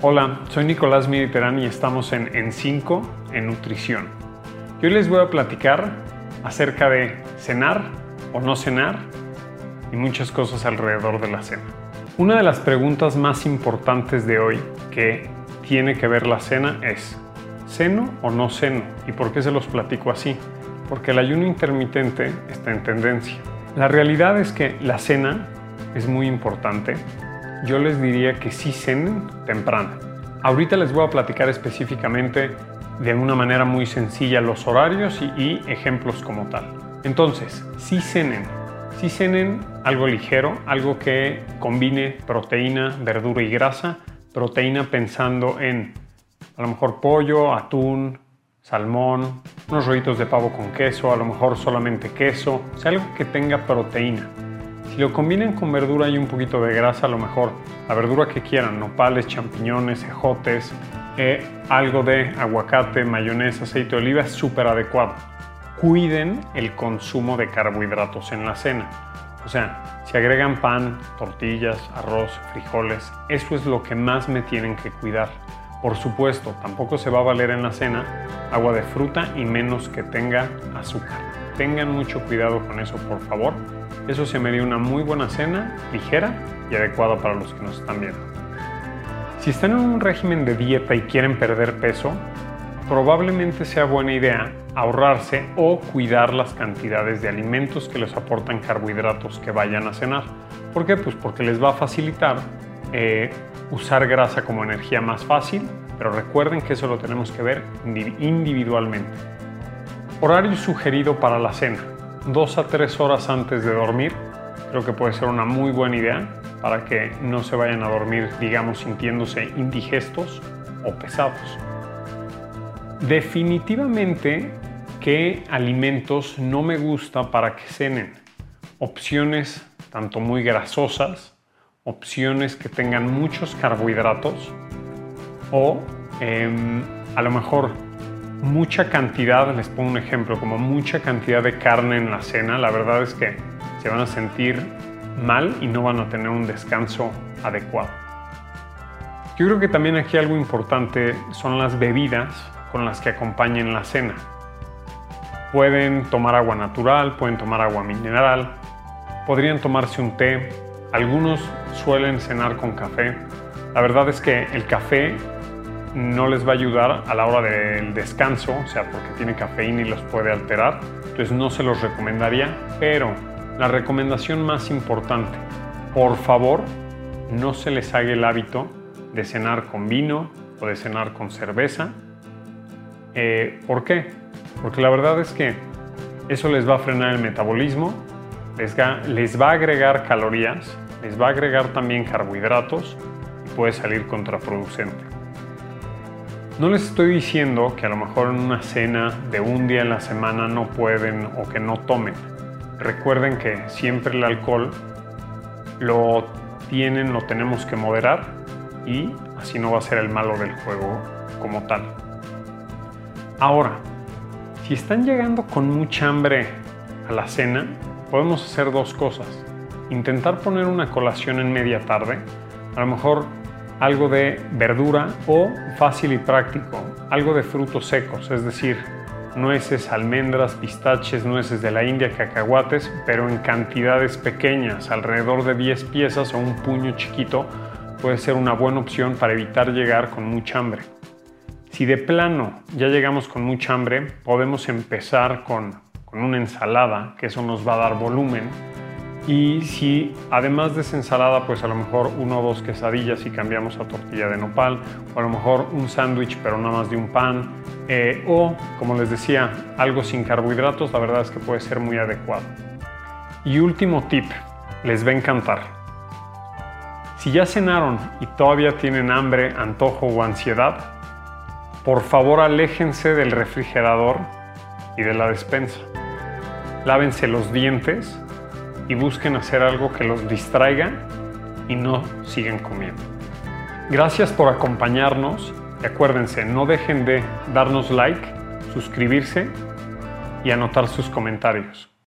Hola, soy Nicolás Mediterán y estamos en En 5 en nutrición. Hoy les voy a platicar acerca de cenar o no cenar y muchas cosas alrededor de la cena. Una de las preguntas más importantes de hoy que tiene que ver la cena es ¿ceno o no ceno? ¿Y por qué se los platico así? Porque el ayuno intermitente está en tendencia. La realidad es que la cena es muy importante yo les diría que sí cenen temprano. Ahorita les voy a platicar específicamente de una manera muy sencilla los horarios y, ejemplos como tal. Entonces, sí cenen. Sí cenen algo ligero, algo que combine proteína, verdura y grasa. Proteína pensando en a lo mejor pollo, atún, salmón, unos rollitos de pavo con queso, a lo mejor solamente queso, o sea, algo que tenga proteína. Si lo combinan con verdura y un poquito de grasa, a lo mejor la verdura que quieran, nopales, champiñones, ejotes, eh, algo de aguacate, mayonesa, aceite de oliva, es súper adecuado. Cuiden el consumo de carbohidratos en la cena. O sea, si agregan pan, tortillas, arroz, frijoles, eso es lo que más me tienen que cuidar. Por supuesto, tampoco se va a valer en la cena agua de fruta y menos que tenga azúcar. Tengan mucho cuidado con eso, por favor. Eso se me dio una muy buena cena, ligera y adecuada para los que nos están viendo. Si están en un régimen de dieta y quieren perder peso, probablemente sea buena idea ahorrarse o cuidar las cantidades de alimentos que les aportan carbohidratos que vayan a cenar. ¿Por qué? Pues porque les va a facilitar eh, usar grasa como energía más fácil, pero recuerden que eso lo tenemos que ver individualmente. Horario sugerido para la cena. Dos a tres horas antes de dormir. Creo que puede ser una muy buena idea para que no se vayan a dormir, digamos, sintiéndose indigestos o pesados. Definitivamente, ¿qué alimentos no me gusta para que cenen? Opciones tanto muy grasosas, opciones que tengan muchos carbohidratos o em, a lo mejor mucha cantidad, les pongo un ejemplo, como mucha cantidad de carne en la cena, la verdad es que se van a sentir mal y no van a tener un descanso adecuado. Yo creo que también aquí algo importante son las bebidas con las que acompañen la cena. Pueden tomar agua natural, pueden tomar agua mineral, podrían tomarse un té, algunos suelen cenar con café. La verdad es que el café no les va a ayudar a la hora del descanso, o sea, porque tiene cafeína y los puede alterar. Entonces no se los recomendaría, pero la recomendación más importante, por favor, no se les haga el hábito de cenar con vino o de cenar con cerveza. Eh, ¿Por qué? Porque la verdad es que eso les va a frenar el metabolismo, les les va a agregar calorías, les va a agregar también carbohidratos y puede salir contraproducente. No les estoy diciendo que a lo mejor en una cena de un día en la semana no pueden o que no tomen. Recuerden que siempre el alcohol lo tienen, lo tenemos que moderar y así no va a ser el malo del juego como tal. Ahora, si están llegando con mucha hambre a la cena, podemos hacer dos cosas. Intentar poner una colación en media tarde, a lo mejor algo de verdura o fácil y práctico, algo de frutos secos, es decir, nueces, almendras, pistaches, nueces de la India, cacahuates, pero en cantidades pequeñas, alrededor de 10 piezas o un puño chiquito, puede ser una buena opción para evitar llegar con mucha hambre. Si de plano ya llegamos con mucha hambre, podemos empezar con, con una ensalada, que eso nos va a dar volumen, y si además de esa ensalada, pues a lo mejor uno o dos quesadillas y cambiamos a tortilla de nopal, o a lo mejor un sándwich pero no más de un pan, eh, o como les decía, algo sin carbohidratos, la verdad es que puede ser muy adecuado. Y último tip, les va a encantar. Si ya cenaron y todavía tienen hambre, antojo o ansiedad, por favor aléjense del refrigerador y de la despensa. Lávense los dientes y busquen hacer algo que los distraiga y no sigan comiendo. Gracias por acompañarnos y acuérdense, no dejen de darnos like, suscribirse y anotar sus comentarios.